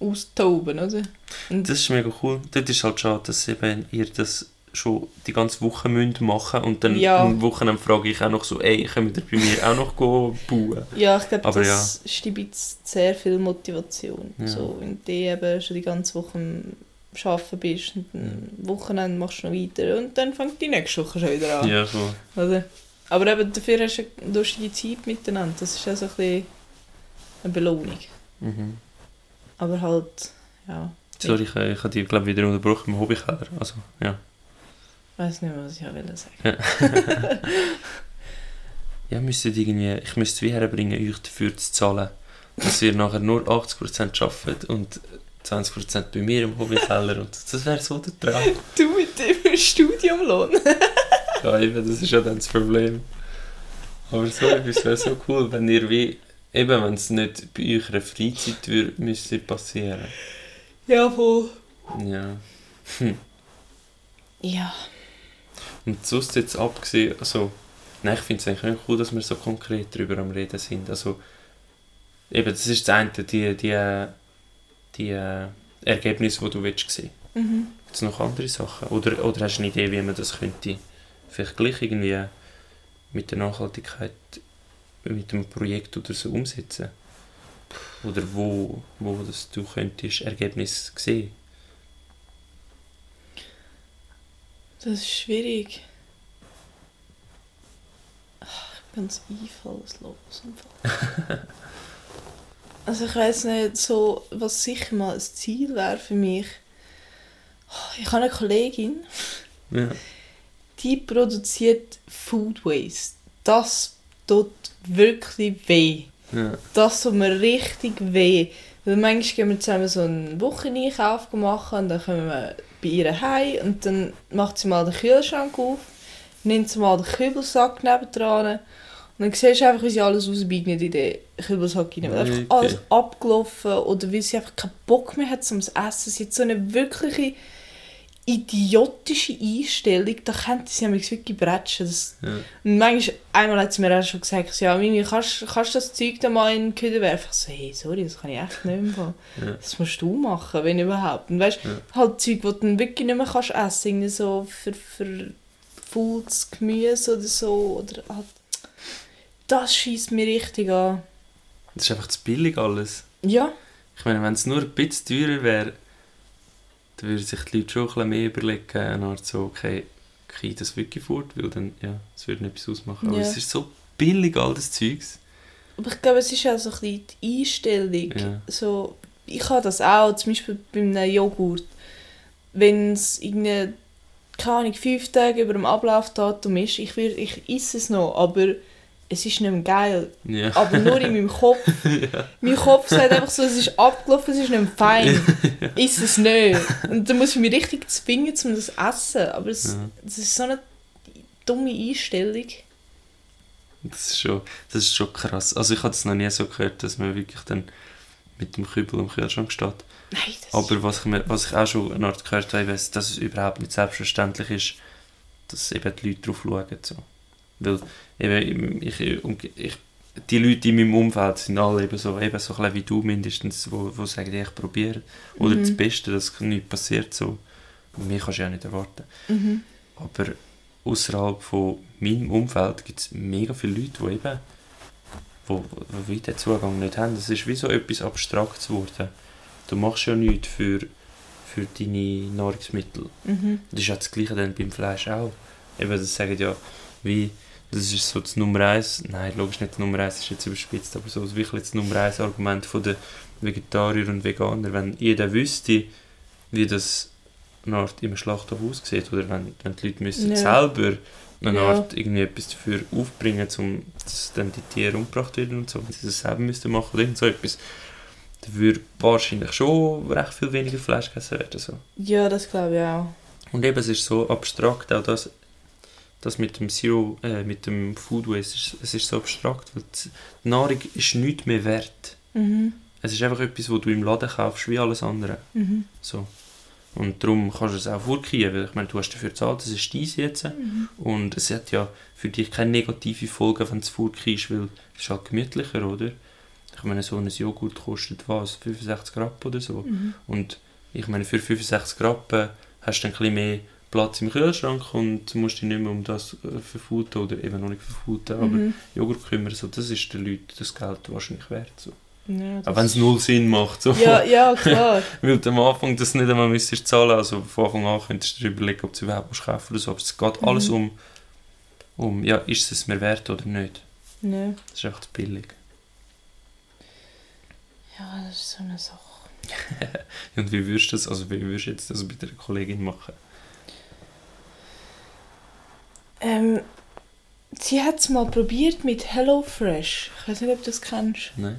austoben, oder? Und Das ist mega cool. Dort ist halt schade, dass eben ihr das schon die ganze Woche müsst machen und dann Ja. am Wochenende frage ich auch noch so, ey, könnt ihr bei mir auch noch bauen? Ja, ich glaube, das ist ein bisschen sehr viel Motivation. Ja. So, wenn du eben schon die ganze Woche Arbeiten bist und am Wochenende machst du noch weiter und dann fängt die nächste Woche schon wieder an. Ja, voll. Oder? Aber eben dafür hast du eine lustige Zeit miteinander. Das ist auch so ein bisschen eine Belohnung. Mhm. Aber halt, ja, Sorry, ich, ich habe dich glaube wieder unterbrochen im Hobbykeller. Also, ja. ich weiß nicht mehr, was ich auch will sagen Ja. ja, müsstet irgendwie, ich müsste wie herbringen, euch dafür zu zahlen, dass ihr nachher nur 80% arbeitet und 20% bei mir im Hobbykeller. Und das wäre so der Traum. Du mit dem Studiumlohn. Ja, eben, das ist ja dann das Problem. Aber so etwas wäre so cool, wenn ihr wie, eben wenn es nicht bei eurer Freizeit würde, müsste passieren. ja, voll. Ja. Ja. Und sonst jetzt abgesehen, also, nein, ich finde es eigentlich cool, dass wir so konkret darüber am Reden sind. Also, eben, das ist das eine, die, die, die äh, Ergebnisse, die du willst sehen. Mhm. Gibt es noch andere Sachen? Oder, oder hast du eine Idee, wie man das könnte, vielleicht gleich irgendwie mit der Nachhaltigkeit, mit dem Projekt oder so umsetzen? Oder wo, wo das du könntest Ergebnisse sehen? Das ist schwierig. Ich bin ganz einfallslos. also ich weiß nicht, so, was sicher mal ein Ziel wäre für mich. Ich habe eine Kollegin, Ja. die produziert Food Waste. Das tut wirklich weh. Ja. Das tut mir richtig weh. Weil manchmal gehen wir zusammen so einen Wocheneinkauf machen und dann kommen wir bei ihr heim und dann macht sie mal den Kühlschrank auf, nimmt sie mal den Kübelsack nebendran dann siehst du einfach, wie sie alles rausbietet in den Kübelsack rein. Weil einfach Okay. alles abgelaufen oder weil sie einfach keinen Bock mehr hat zum Essen. Sie hat so eine wirkliche idiotische Einstellung, da könnte sie mich wirklich bretschen. Das, ja. Und manchmal, einmal hat sie mir auch schon gesagt, ja, Mimi, kannst, kannst du das Zeug da mal in den Kühl werfen? Ich so, hey, sorry, das kann ich echt nicht mehr. Ja. Das musst du machen, wenn überhaupt. Und weißt, ja. halt Zeug, die du wirklich nicht mehr kannst essen, so für, für faules Gemüse oder so, oder halt, das schießt mir richtig an. Das ist einfach zu billig alles. Ja. Ich meine, wenn es nur ein bisschen teurer wäre, dann würden sich die Leute schon ein bisschen mehr überlegen, eine Art so, okay, kriege ich das wirklich fort, weil dann, ja, es würde etwas ausmachen. Aber ja. es ist so billig, all das Zeugs. Aber ich glaube, es ist auch so ein bisschen die Einstellung. Ja. So, ich habe das auch, zum Beispiel bei einem Joghurt. Wenn es irgendwie, keine Ahnung, fünf Tage über dem Ablaufdatum ist, ich, will, ich esse es noch, aber es ist nicht mehr geil. Ja. Aber nur in meinem Kopf. ja. Mein Kopf sagt einfach so, es ist abgelaufen, es ist nicht mehr fein. ja. Ist es nicht. Und dann muss ich mich richtig zwingen, um das zu essen. Aber es, das ist so eine dumme Einstellung. Das ist, schon, das ist schon krass. Also ich habe es noch nie so gehört, dass man wirklich dann mit dem Kübel im Kühlschrank steht. Nein, Aber was ich, was ich auch schon eine Art gehört habe, dass es überhaupt nicht selbstverständlich ist, dass eben die Leute drauf schauen. So. Weil eben, ich, ich, die Leute in meinem Umfeld sind alle eben so, eben so ein wie du mindestens, wo, wo sagen, ich probiere. Oder mhm. das Beste, dass nichts passiert. So. Mir kannst du ja nicht erwarten. Mhm. Aber außerhalb von meinem Umfeld gibt es mega viele Leute, die eben wo, wo, den Zugang nicht haben. Das ist wie so etwas Abstraktes geworden. Du machst ja nichts für, für deine Nahrungsmittel. Mhm. Das ist ja das Gleiche dann beim Fleisch auch. Eben, das sagen ja, wie das ist so das Nummer eins, nein, logisch nicht das Nummer eins, ist jetzt überspitzt, aber so wirklich das Nummer eins Argument der Vegetarier und Veganer, wenn jeder wüsste, wie das eine Art im Schlachthof aussieht, oder wenn, wenn die Leute müssen ja. selber eine ja. Art irgendwie etwas dafür aufbringen, um dass dann die Tiere umgebracht werden und so, wenn sie das selber müssten machen oder irgend so etwas, dann würde wahrscheinlich schon recht viel weniger Fleisch gegessen werden. So. Ja, das glaube ich auch. Und eben, es ist so abstrakt, auch das das mit dem Zero, äh, mit dem Food Waste, ist, es ist so abstrakt, weil die Nahrung ist nichts mehr wert. Mhm. Es ist einfach etwas, was du im Laden kaufst, wie alles andere. Mhm. So. Und darum kannst du es auch vorkriegen, weil ich meine, du hast dafür gezahlt, das ist dein jetzt. Mhm. Und es hat ja für dich keine negative Folge, wenn du es vorkriegst, weil es ist halt gemütlicher, oder? Ich meine, so ein Joghurt kostet was? 65 Rappen oder so. Mhm. Und ich meine, für 65 Rappen hast du ein bisschen mehr Platz im Kühlschrank und musst dich nicht mehr um das äh, verfuten oder eben noch nicht verfuten, aber mhm. Joghurt kümmern, so, das ist den Leuten das Geld wahrscheinlich wert. So. Ja, Auch wenn es null Sinn macht. So. Ja, ja, klar. Weil du am Anfang das nicht einmal müsstest zahlen, also von Anfang an könntest du dir überlegen, ob du überhaupt musst kaufen oder so, aber es geht mhm. alles um, um, ja, ist es mir wert oder nicht. Ja. Das ist zu billig. Ja, das ist so eine Sache. und wie würdest du das, also wie würdest du jetzt das bei der Kollegin machen? Ähm, sie hat es mal probiert mit HelloFresh. Ich weiß nicht, ob du das kennst. Nein.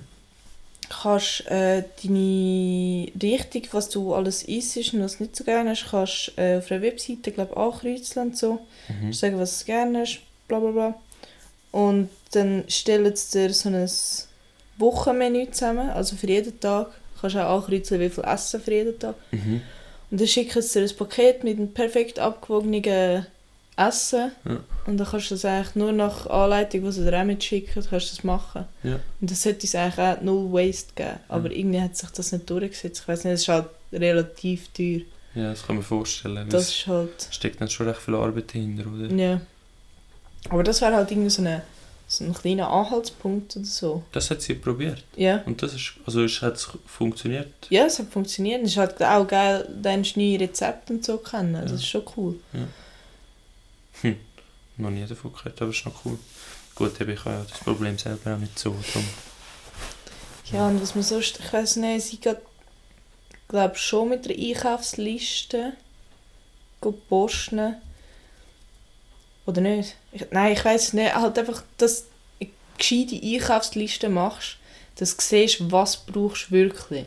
Kannst äh, deine Richtung, was du alles isst und was nicht so gerne hast, kannst äh, auf einer Webseite glaub, ankreuzeln und so. Mhm. Sagen, was du gerne hast, bla bla bla. Und dann stellen sie dir so ein Wochenmenü zusammen, also für jeden Tag. Du kannst auch ankreuzeln, wie viel Essen für jeden Tag. Mhm. Und dann schicken sie dir ein Paket mit einem perfekt abgewogenen essen. Ja. Und dann kannst du das eigentlich nur nach Anleitung, die sie dir auch mitschicken, kannst du das machen. Ja. Und das sollte es eigentlich auch null Waste geben. Aber ja. irgendwie hat sich das nicht durchgesetzt. Ich weiß nicht, es ist halt relativ teuer. Ja, das kann man vorstellen. Das ist halt... steckt dann schon recht viel Arbeit hinter, oder? Ja. Aber das wäre halt irgendwie so, eine, so ein kleiner Anhaltspunkt oder so. Das hat sie probiert? Ja. Und das ist, also hat es funktioniert? Ja, es hat funktioniert. Es ist halt auch geil, deine neue Rezepte und so kennen. Das ist schon cool. Ja. Hm. Noch nie davon gehört, aber ist noch cool. Gut, ich habe ja das Problem selber auch nicht so. Darum. Ja, und was man sonst, ich weiß nicht, sie geht, glaube schon mit der Einkaufsliste posten. Oder nicht? Ich, nein, ich weiß nicht. Halt einfach, dass du gescheite Einkaufsliste machst, dass du siehst, was brauchst du wirklich.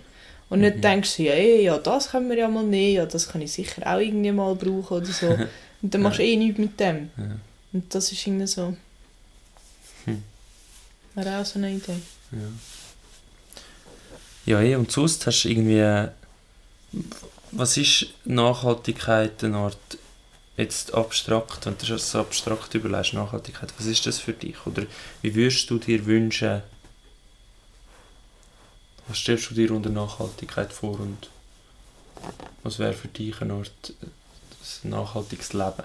Und nicht mhm. denkst, ja, ja, das können wir ja mal nehmen, ja, das kann ich sicher auch irgendwie mal brauchen oder so. Und dann machst du eh nichts mit dem. Ja. Und das ist irgendwie so. Hm. Wäre auch so eine Idee. Ja. Ja, eh, und sonst hast du irgendwie. was ist Nachhaltigkeit eine Art, jetzt abstrakt, wenn du das so abstrakt überlegst, Nachhaltigkeit, was ist das für dich? Oder wie würdest du dir wünschen, was stellst du dir unter Nachhaltigkeit vor und was wäre für dich eine Art ein nachhaltiges Leben?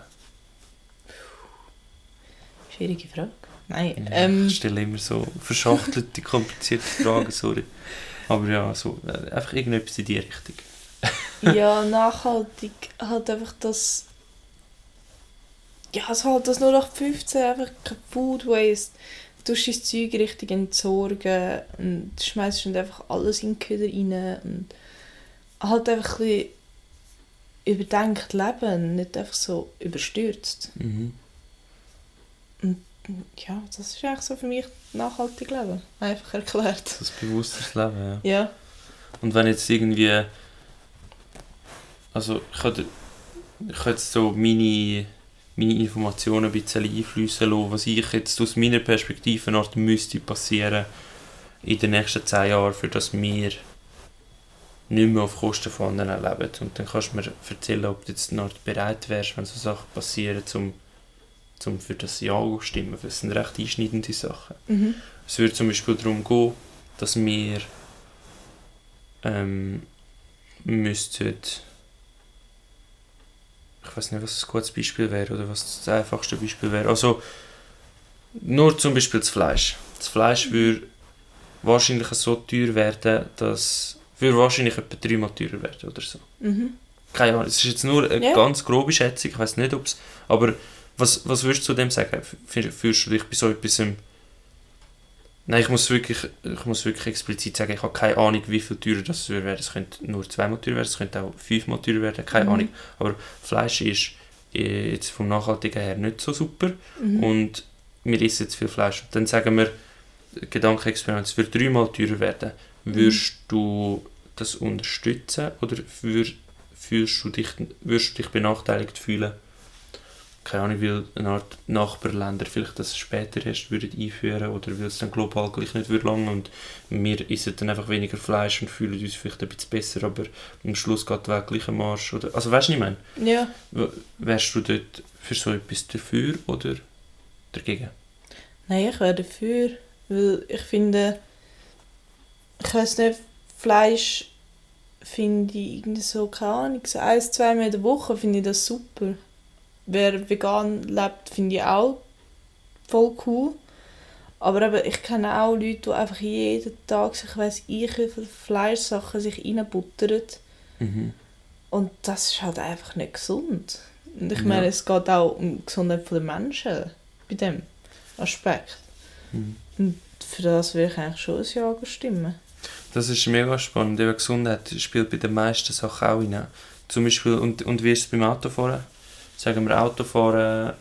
Schwierige Frage. Nein, ähm, Ich stelle immer so verschachtelte, komplizierte Fragen, sorry. Aber ja, so, äh, einfach irgendetwas in die Richtung. ja, nachhaltig halt einfach das. Ja, also halt das nur nach 15 einfach kein Food Waste. Du tust dein Zeug richtig entsorgen und schmeißt einfach alles in den Köder rein und halt einfach ein bisschen überdenkt leben, nicht einfach so überstürzt. Mhm. Ja, das ist eigentlich so für mich nachhaltig leben. Einfach erklärt. Das bewussteres Leben, ja. Ja. Und wenn jetzt irgendwie. Also, ich könnte, ich könnte so meine, meine Informationen ein bisschen einfließen lassen, was ich jetzt aus meiner Perspektive Art müsste passieren in den nächsten 10 Jahren, für dass wir nicht mehr auf Kosten von anderen leben. Und dann kannst du mir erzählen, ob du jetzt Art bereit wärst, wenn so Sachen passieren, um, um für das Ja zu stimmen. Das sind recht einschneidende Sachen. Mhm. Es würde zum Beispiel darum gehen, dass wir ähm, müssten ich weiß nicht, was ein gutes Beispiel wäre oder was das einfachste Beispiel wäre. Also nur zum Beispiel das Fleisch. Das Fleisch würde wahrscheinlich so teuer werden, dass würde wahrscheinlich etwa dreimal teurer werden oder so. Mhm. Keine Ahnung, es ist jetzt nur eine Ja. ganz grobe Schätzung, ich weiß nicht, ob es... Aber was, was würdest du zu dem sagen? Fü- Fühlst du dich bei so etwas... im- Nein, ich muss, wirklich, ich muss wirklich explizit sagen, ich habe keine Ahnung, wie viel teurer das werden. Es könnte nur zweimal teurer werden, es könnte auch fünfmal teurer werden, keine Mhm. Ahnung. Aber Fleisch ist äh, jetzt vom Nachhaltigen her nicht so super Mhm. und wir essen jetzt viel Fleisch. Und dann sagen wir, Gedankenexperiment, es wird dreimal teurer werden. Würdest du das unterstützen oder wür, fühlst du dich, würdest du dich benachteiligt fühlen? Keine Ahnung, weil eine Art Nachbarländer vielleicht das später erst würden einführen oder weil es dann global gleich nicht würde lange und wir essen dann einfach weniger Fleisch und fühlen uns vielleicht ein bisschen besser, aber am Schluss geht die Welt gleich am Arsch. Oder, also weißt du, was ich meine? Ja. Wärst du dort für so etwas dafür oder dagegen? Nein, ich wäre dafür, weil ich finde, ich weiß nicht, Fleisch finde ich irgendwie so, keine Ahnung, so ein, zwei Mal in der Woche finde ich das super. Wer vegan lebt, finde ich auch voll cool. Aber eben, ich kenne auch Leute, die einfach jeden Tag sich weiss ich wie viele Fleischsachen sich reinbuttern. Mhm. Und das ist halt einfach nicht gesund. Und ich Ja. meine, es geht auch um die Gesundheit der Menschen bei dem Aspekt. Mhm. Und für das würde ich eigentlich schon ein Ja stimmen. Das ist mega spannend. Eben Gesundheit spielt bei den meisten Sachen auch rein. Zum Beispiel, und, und wie ist es beim Autofahren? Sagen wir Autofahren,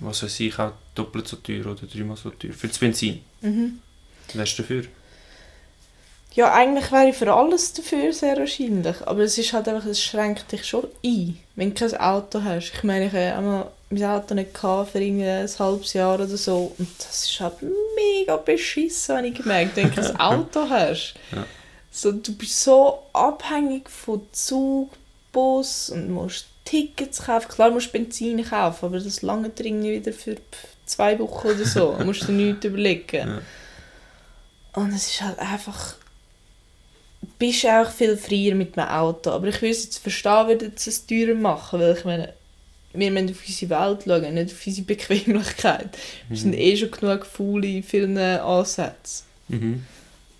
was weiß ich, auch doppelt so teuer oder dreimal so teuer. Für das Benzin. Mhm. Wärst du dafür? Ja, eigentlich wäre ich für alles dafür, sehr wahrscheinlich. Aber es ist halt einfach, es schränkt dich schon ein, wenn du kein Auto hast. Ich meine, ich habe einmal mein Auto nicht gehabt für irgendwie ein halbes Jahr oder so. Und das ist halt mega beschissen, habe ich gemerkt, wenn du kein Auto hast. Ja. So, du bist so abhängig von Zug, Bus und musst Tickets kaufen. Klar musst du Benzin kaufen, aber das lange dringend wieder für zwei Wochen oder so. Da musst du dir nichts überlegen. Ja. Und es ist halt einfach... Du bist auch viel freier mit dem Auto. Aber ich würde es jetzt verstehen, würde es teurer machen. Weil ich meine, wir müssen auf unsere Welt schauen, nicht auf unsere Bequemlichkeit. Wir sind eh schon genug faul in vielen Ansätzen. Mhm.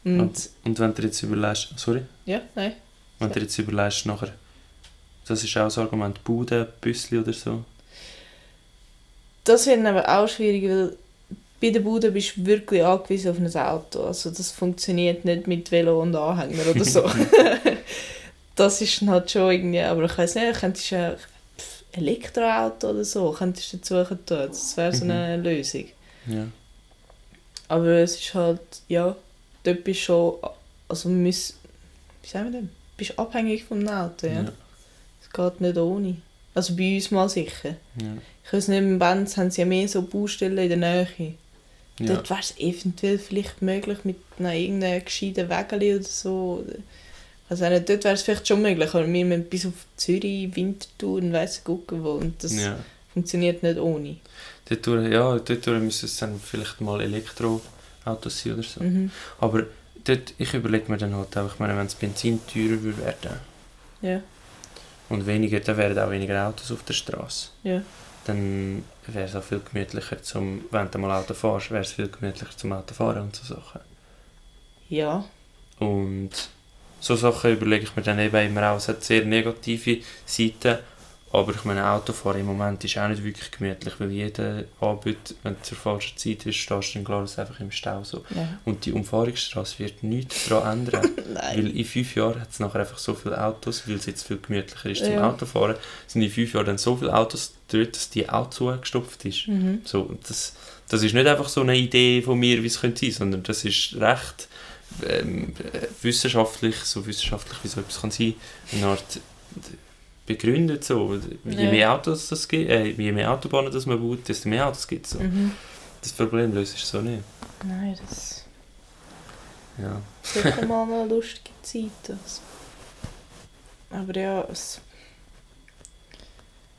Und... Und wenn du jetzt überlegst, sorry, Ja, nein. wenn du jetzt überlegst nachher, das ist auch das Argument, Bude, Büssli oder so. Das wird aber auch schwierig, weil bei der Bude bist du wirklich angewiesen auf ein Auto. Also das funktioniert nicht mit Velo und Anhänger oder so. das ist halt schon irgendwie, aber ich weiß nicht, könntest du Elektroauto oder so, könntest du dazu tun. Das wäre so eine Lösung. Ja. Aber es ist halt, ja, dort bist du schon, also müssen, wie sagen wir denn, du bist abhängig vom Auto, ja. Ja. Es geht nicht ohne. Also bei uns mal sicher. Ja. Ich weiß nicht, im Benz haben sie ja mehr so Baustellen in der Nähe. Ja. Dort wäre es eventuell vielleicht möglich mit einer irgendeinem gescheiten Wägeli oder so. Also dort wäre es vielleicht schon möglich, aber wir müssen bis auf Zürich, Winterthur und weiss gucken wo und das ja. funktioniert nicht ohne. Dort, ja, dort müssen es dann vielleicht mal Elektroautos sein oder so. Mhm. Aber dort, ich überlege mir dann halt auch, ich meine, wenn das Benzin teurer würde werden ja. und weniger, dann wären auch weniger Autos auf der Straße. Ja. Dann wäre es auch viel gemütlicher, zum, wenn du mal Auto fährst, wäre es viel gemütlicher zum Auto fahren und so Sachen. Ja. Und so Sachen überlege ich mir dann eben immer auch. Es hat sehr negative Seiten, aber ich meine, Autofahren im Moment ist auch nicht wirklich gemütlich, weil jeder Anbieter, wenn du zur falschen Zeit ist, stehst du in Glarus einfach im Stau. So. Ja. Und die Umfahrungsstraße wird nichts daran ändern. weil in fünf Jahren hat es nachher einfach so viele Autos, weil es jetzt viel gemütlicher ist zum ja. Autofahren, sind in fünf Jahren dann so viele Autos dort, dass die auch zugestopft ist. Mhm. So, das, das ist nicht einfach so eine Idee von mir, wie es könnte sein, sondern das ist recht ähm, wissenschaftlich, so wissenschaftlich wie so etwas kann sein, eine Art begründet so. Je ja. mehr Autos das gibt, äh, je mehr Autobahnen das man baut, desto mehr Autos gibt es so. Mhm. Das Problem löst sich so nicht. Nein, das... Ja. Sicher mal eine lustige Zeit. Aber ja, es...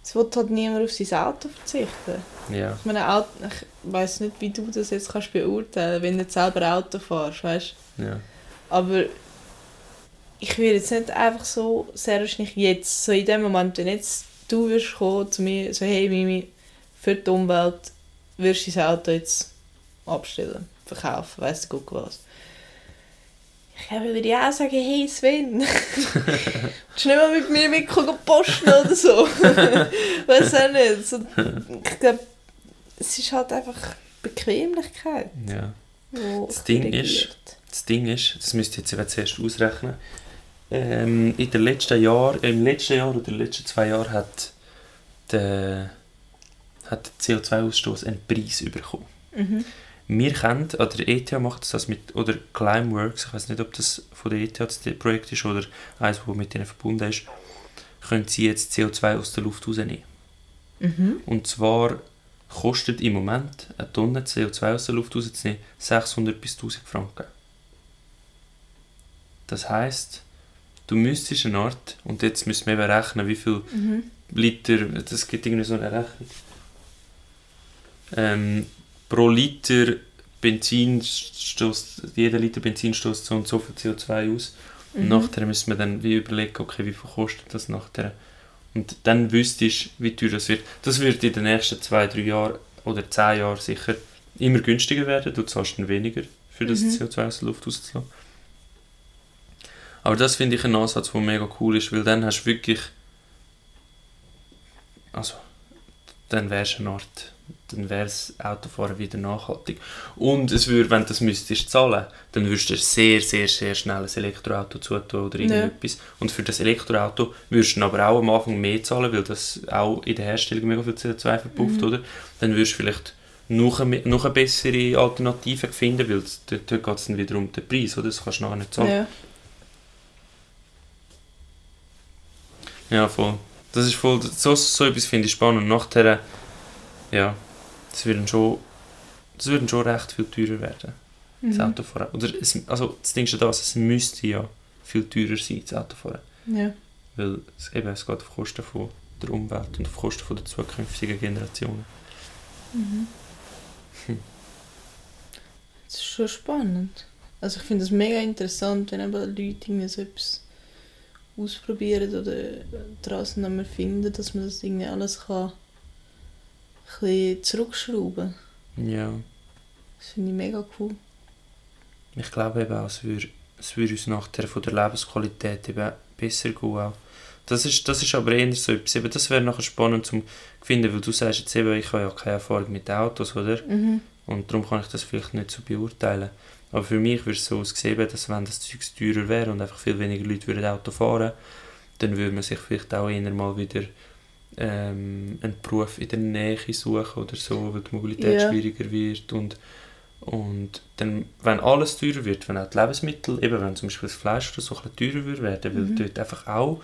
Es wird halt niemand auf sein Auto verzichten. Ja. Ich meine, Auto, ich weiß nicht, wie du das jetzt kannst beurteilen, wenn du nicht selber Auto fährst, weißt ja. Aber ich würde jetzt nicht einfach so, sehr wahrscheinlich jetzt, so in dem Moment, wenn jetzt du wirst kommen zu mir, so hey Mimi, für die Umwelt wirst du dein Auto jetzt abstellen, verkaufen, weißt du, guck was. Ich würde ja auch sagen, hey Sven, willst du nicht mal mit mir mit posten oder so? Weiß auch nicht. So, ich glaube, es ist halt einfach Bequemlichkeit. Ja. Das Ding ist, das Ding ist, das müsst ihr jetzt eben zuerst ausrechnen, ähm, in den letzten Jahr, Im letzten Jahr oder den letzten zwei Jahren hat der, hat der CO2-Ausstoß einen Preis bekommen. Mhm. Wir kennen, oder ETH macht das mit, oder Climeworks, ich weiß nicht, ob das von der ETH das Projekt ist oder eines, das mit denen verbunden ist, können sie jetzt CO2 aus der Luft rausnehmen. Mhm. Und zwar kostet im Moment eine Tonne CO2 aus der Luft rauszunehmen 600 bis 1000 Franken. Das heißt, du müsstest eine Art, und jetzt müssen wir eben rechnen, wie viel mhm. Liter, das gibt irgendwie so eine Rechnung. Ähm, pro Liter Benzin stößt, jeder Liter Benzin stößt so und so viel CO2 aus. Mhm. Und nachher müssen wir dann wie überlegen, okay, wie viel kostet das nachher. Und dann wüsstest du, wie teuer das wird. Das wird in den nächsten zwei, drei Jahren oder zehn Jahren sicher immer günstiger werden. Du zahlst dann weniger für das mhm. CO2 aus der Luft rauszulassen. Aber das finde ich ein Ansatz, der mega cool ist, weil dann hast du wirklich. Also, dann wärst du eine Art. Dann wäre das Autofahren wieder nachhaltig. Und es würde, wenn du das müsstest zahlen, dann würdest du sehr, sehr, sehr schnell ein Elektroauto zutun oder irgendetwas. Ja. Und für das Elektroauto würdest du aber auch am Anfang mehr zahlen, weil das auch in der Herstellung mega viel CO2 verpufft, mhm. oder? Dann würdest du vielleicht noch eine, noch eine bessere Alternative finden, weil dort, dort geht es dann wieder um den Preis, oder? Das kannst du nachher nicht zahlen. Ja. Ja, voll. Das ist voll, so, so etwas finde ich spannend. Und nachher, ja, das würden schon, das würden schon recht viel teurer werden. Mhm. Das Autofahren. Oder es, also das Ding ist ja das, es müsste ja viel teurer sein, das Autofahren. Ja. Weil es, eben, es geht auf Kosten von der Umwelt und auf Kosten von der zukünftigen Generationen. Mhm. Hm. Das ist schon spannend. Also ich finde es mega interessant, wenn eben Leute so etwas ausprobieren oder draußen nochmal finden, dass man das irgendwie alles kann ein zurückschrauben Ja. Das finde ich mega cool. Ich glaube eben auch, es würde, es würde uns nachher von der Lebensqualität eben besser gehen. Auch. Das ist, das ist aber eher so etwas, eben, das wäre nachher spannend zu finden, weil du sagst jetzt eben, ich habe ja keine Erfahrung mit Autos, oder? Mhm. Und darum kann ich das vielleicht nicht so beurteilen. Aber für mich würde es so aussehen, dass wenn das Zeug teurer wäre und einfach viel weniger Leute würden Auto fahren dann würde man sich vielleicht auch eher mal wieder ähm, einen Beruf in der Nähe suchen oder so, weil die Mobilität ja. schwieriger wird und und dann, wenn alles teurer wird, wenn auch die Lebensmittel, eben wenn zum Beispiel das Fleisch oder so ein bisschen teurer wird werden, weil mhm. dort einfach auch,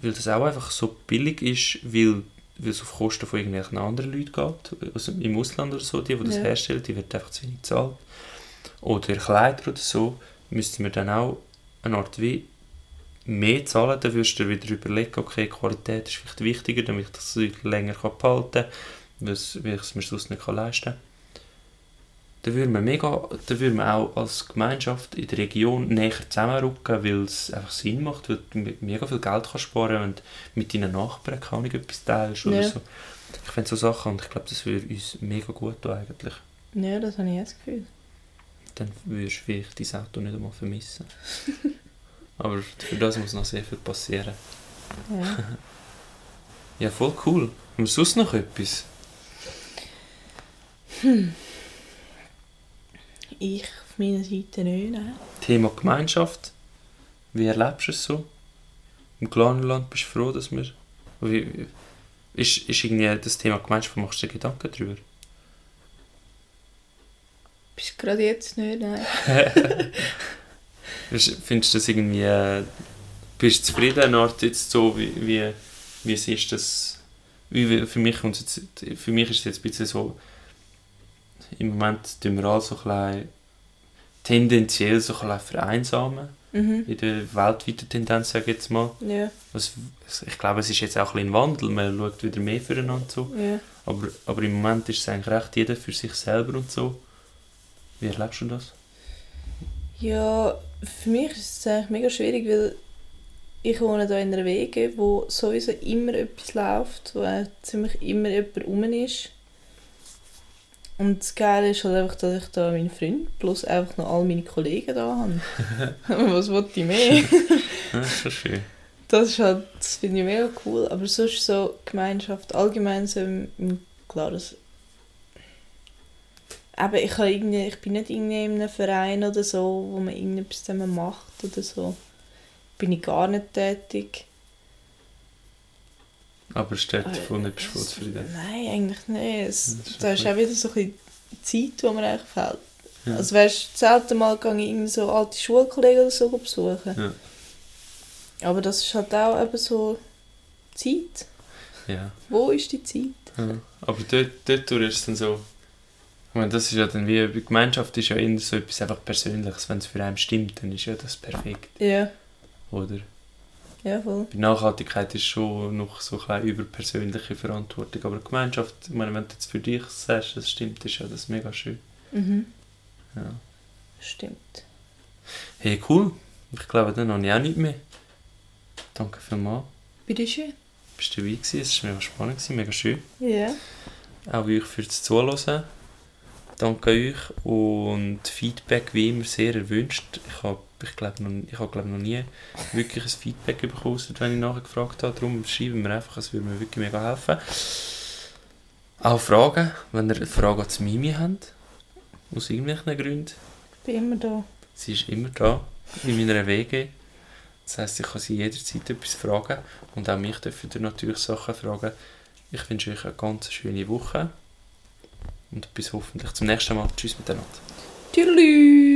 weil das auch einfach so billig ist, weil, weil es auf Kosten von irgendwelchen anderen Leuten geht, also im Ausland oder so, die, die das ja. herstellen, die wird einfach zu wenig gezahlt oder Kleider oder so, müssten wir dann auch eine Art wie mehr zahlen, dann würdest du dir wieder überlegen, okay, Qualität ist vielleicht wichtiger, damit ich das länger behalten kann, weil ich es mir sonst nicht leisten kann. Dann würde man, mega, dann würde man auch als Gemeinschaft in der Region näher zusammenrücken, weil es einfach Sinn macht, weil du mega viel Geld kannst sparen und mit deinen Nachbarn kann ich etwas teilst oder ja. so. Ich finde so Sachen und ich glaube, das würde uns mega gut tun eigentlich. Ja, das habe ich auch das Gefühl. Dann würdest du vielleicht dein Auto nicht einmal vermissen. Aber für das muss noch sehr viel passieren. Ja. ja, voll cool. Haben wir sonst noch etwas? Hm. Ich auf meiner Seite nicht. Nein. Thema Gemeinschaft. Wie erlebst du es so? Im Clanland bist du froh, dass wir... Wie, ist, ist irgendwie das Thema Gemeinschaft, machst du dir Gedanken darüber? Bist du gerade jetzt nicht, nein. Findest du das irgendwie... Äh, bist du zufrieden, Art jetzt so, wie, wie, wie ist das... Wie, für, mich, jetzt, für mich ist es jetzt ein bisschen so... Im Moment tun wir alle so ein tendenziell so ein vereinsamen. Mhm. In der weltweiten Tendenz, sage ich jetzt mal. Ja. Was, ich glaube, es ist jetzt auch ein ein Wandel. Man schaut wieder mehr füreinander zu. Ja. Aber, aber im Moment ist es eigentlich recht jeder für sich selber und so. Wie erlebst du das? Ja, für mich ist es eigentlich mega schwierig, weil ich wohne hier in einer Wege, wo sowieso immer etwas läuft, wo ziemlich immer jemand rum ist. Und das Geile ist halt einfach, dass ich da meinen Freund plus einfach noch all meine Kollegen da habe. Was wollte ich mehr? das ist schon schön. Das ist halt, das finde ich mega cool. Aber sonst so Gemeinschaft allgemein so, klar, das aber ich, irgendwie, ich bin nicht irgendwie in einem Verein oder so, wo man irgendetwas zusammen macht oder so. Bin ich gar nicht tätig. Aber steht von nicht zufrieden? Nein, eigentlich nicht. Es, da ist auch wieder so ein bisschen Zeit, die mir eigentlich fehlt. Ja. Also weißt, selten mal gehe ich so alte Schulkollegen oder so besuchen. Ja. Aber das ist halt auch eben so Zeit. Ja. Wo ist die Zeit? Ja. Aber dort, dort ist es dann so, meine, das ist ja dann wie, die Gemeinschaft ist ja immer so etwas einfach Persönliches. Wenn es für einen stimmt, dann ist ja das perfekt. Ja. Oder? Ja, voll. Bei Nachhaltigkeit ist schon noch so ein über persönliche Verantwortung. Aber Gemeinschaft, ich meine, wenn du jetzt für dich sagst, das stimmt, ist ja das mega schön. Mhm. Ja. Stimmt. Hey, cool. Ich glaube, dann habe ich auch nicht mehr. Danke vielmals. Bitteschön. Bist du dabei gewesen? Es war mega spannend, mega schön. Ja. Auch euch fürs Zuhören. Danke euch und Feedback wie immer sehr erwünscht. Ich habe ich glaube noch, ich habe, glaube noch nie wirklich ein Feedback bekommen, wenn ich nachher gefragt habe. Darum schreiben wir einfach, es würde mir wirklich mega helfen. Auch Fragen, wenn ihr Fragen zu Mimi habt, aus irgendwelchen Gründen. Ich bin immer da. Sie ist immer da, in meiner Wege. Das heisst, ich kann sie jederzeit etwas fragen und auch mich dürfen ihr natürlich Sachen fragen. Ich wünsche euch eine ganz schöne Woche und bis hoffentlich zum nächsten Mal. Tschüss miteinander. Tschüss.